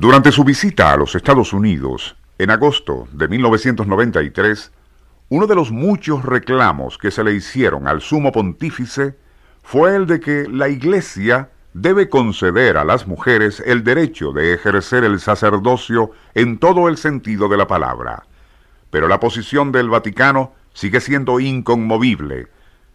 Durante su visita a los Estados Unidos, en agosto de 1993, uno de los muchos reclamos que se le hicieron al sumo pontífice fue el de que la Iglesia debe conceder a las mujeres el derecho de ejercer el sacerdocio en todo el sentido de la palabra. Pero la posición del Vaticano sigue siendo inconmovible.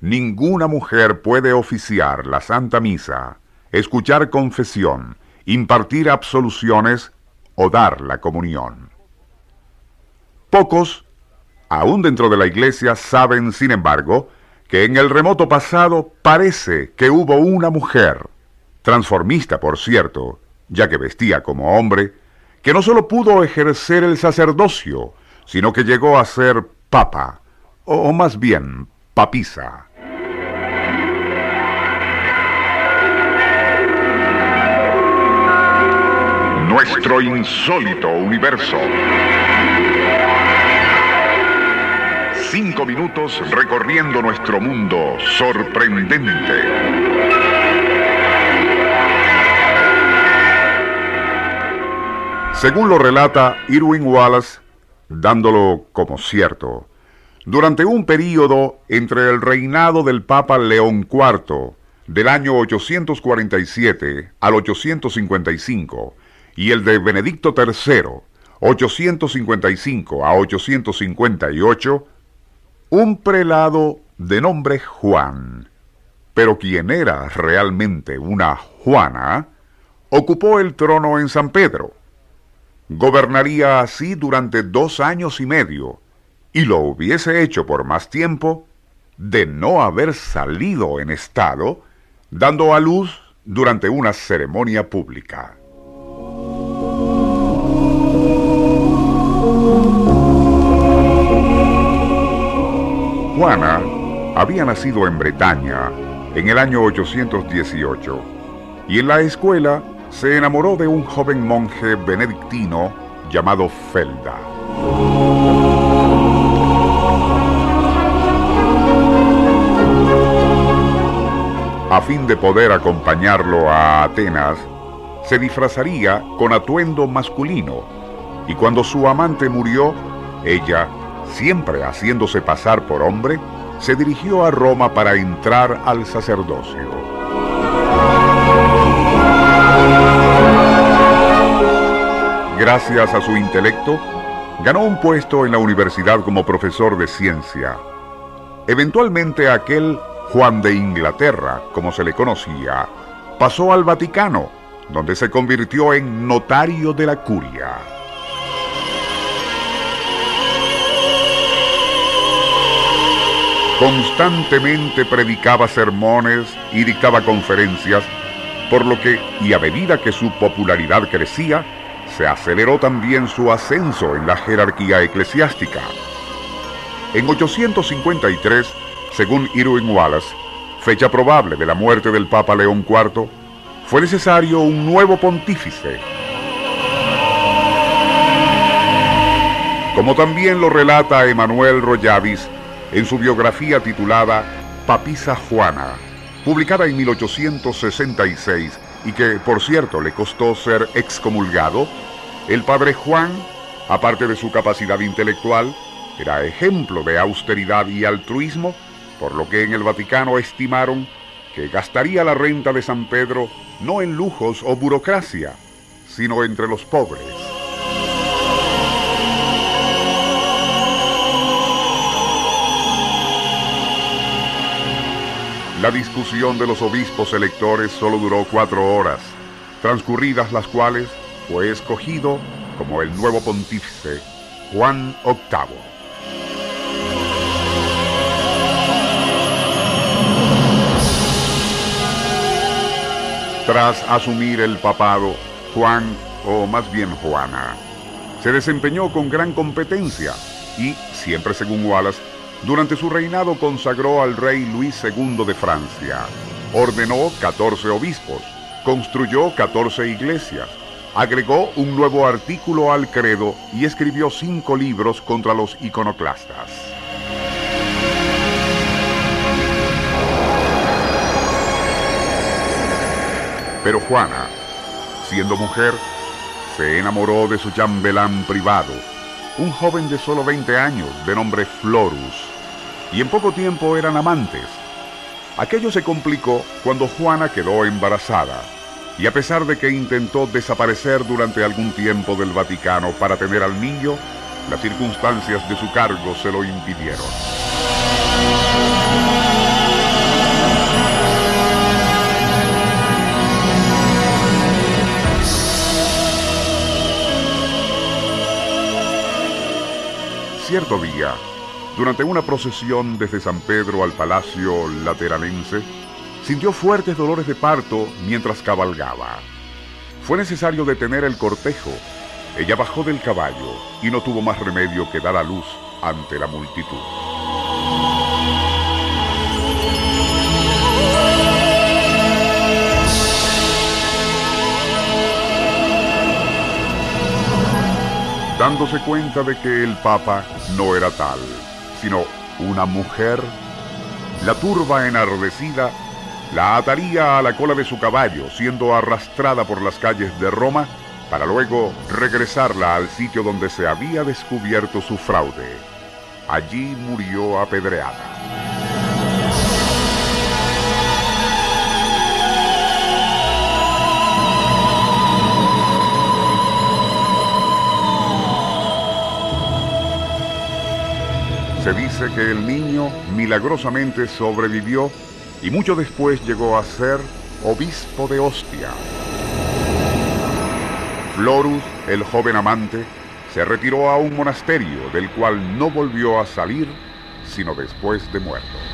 Ninguna mujer puede oficiar la Santa Misa, escuchar confesión, impartir absoluciones o dar la comunión. Pocos, aún dentro de la Iglesia, saben, sin embargo, que en el remoto pasado parece que hubo una mujer, transformista por cierto, ya que vestía como hombre, que no solo pudo ejercer el sacerdocio, sino que llegó a ser papa, o más bien papisa. Nuestro insólito universo. Cinco minutos recorriendo nuestro mundo sorprendente. Según lo relata Irwin Wallace, dándolo como cierto, durante un período entre el reinado del Papa León IV del año 847 al 855 y el de Benedicto III 855 a 858, un prelado de nombre Juan, pero quien era realmente una Juana, ocupó el trono en San Pedro. Gobernaría así durante dos años y medio, y lo hubiese hecho por más tiempo de no haber salido en estado, dando a luz durante una ceremonia pública. Juana había nacido en Bretaña en el año 818 y en la escuela se enamoró de un joven monje benedictino llamado Felda. A fin de poder acompañarlo a Atenas, se disfrazaría con atuendo masculino y cuando su amante murió, ella siempre haciéndose pasar por hombre, se dirigió a Roma para entrar al sacerdocio. Gracias a su intelecto, ganó un puesto en la universidad como profesor de ciencia. Eventualmente aquel Juan de Inglaterra, como se le conocía, pasó al Vaticano, donde se convirtió en notario de la curia. Constantemente predicaba sermones y dictaba conferencias, por lo que, y a medida que su popularidad crecía, se aceleró también su ascenso en la jerarquía eclesiástica. En 853, según Irwin Wallace, fecha probable de la muerte del Papa León IV, fue necesario un nuevo pontífice. Como también lo relata Emanuel Royavis en su biografía titulada Papisa Juana, publicada en 1866 y que, por cierto, le costó ser excomulgado, el padre Juan, aparte de su capacidad intelectual, era ejemplo de austeridad y altruismo, por lo que en el Vaticano estimaron que gastaría la renta de San Pedro no en lujos o burocracia, sino entre los pobres. La discusión de los obispos electores solo duró cuatro horas, transcurridas las cuales fue escogido como el nuevo pontífice Juan VIII. Tras asumir el papado, Juan, o más bien Juana, se desempeñó con gran competencia y, siempre según Wallace, durante su reinado consagró al rey Luis II de Francia. Ordenó 14 obispos, construyó 14 iglesias, agregó un nuevo artículo al credo y escribió cinco libros contra los iconoclastas. Pero Juana, siendo mujer, se enamoró de su chambelán privado, un joven de solo 20 años de nombre Florus, y en poco tiempo eran amantes. Aquello se complicó cuando Juana quedó embarazada, y a pesar de que intentó desaparecer durante algún tiempo del Vaticano para tener al niño, las circunstancias de su cargo se lo impidieron. Cierto día, durante una procesión desde San Pedro al Palacio Lateranense, sintió fuertes dolores de parto mientras cabalgaba. Fue necesario detener el cortejo. Ella bajó del caballo y no tuvo más remedio que dar a luz ante la multitud. dándose cuenta de que el Papa no era tal, sino una mujer, la turba enardecida la ataría a la cola de su caballo, siendo arrastrada por las calles de Roma, para luego regresarla al sitio donde se había descubierto su fraude. Allí murió apedreada. Se dice que el niño milagrosamente sobrevivió y mucho después llegó a ser obispo de Ostia. Florus, el joven amante, se retiró a un monasterio del cual no volvió a salir sino después de muerto.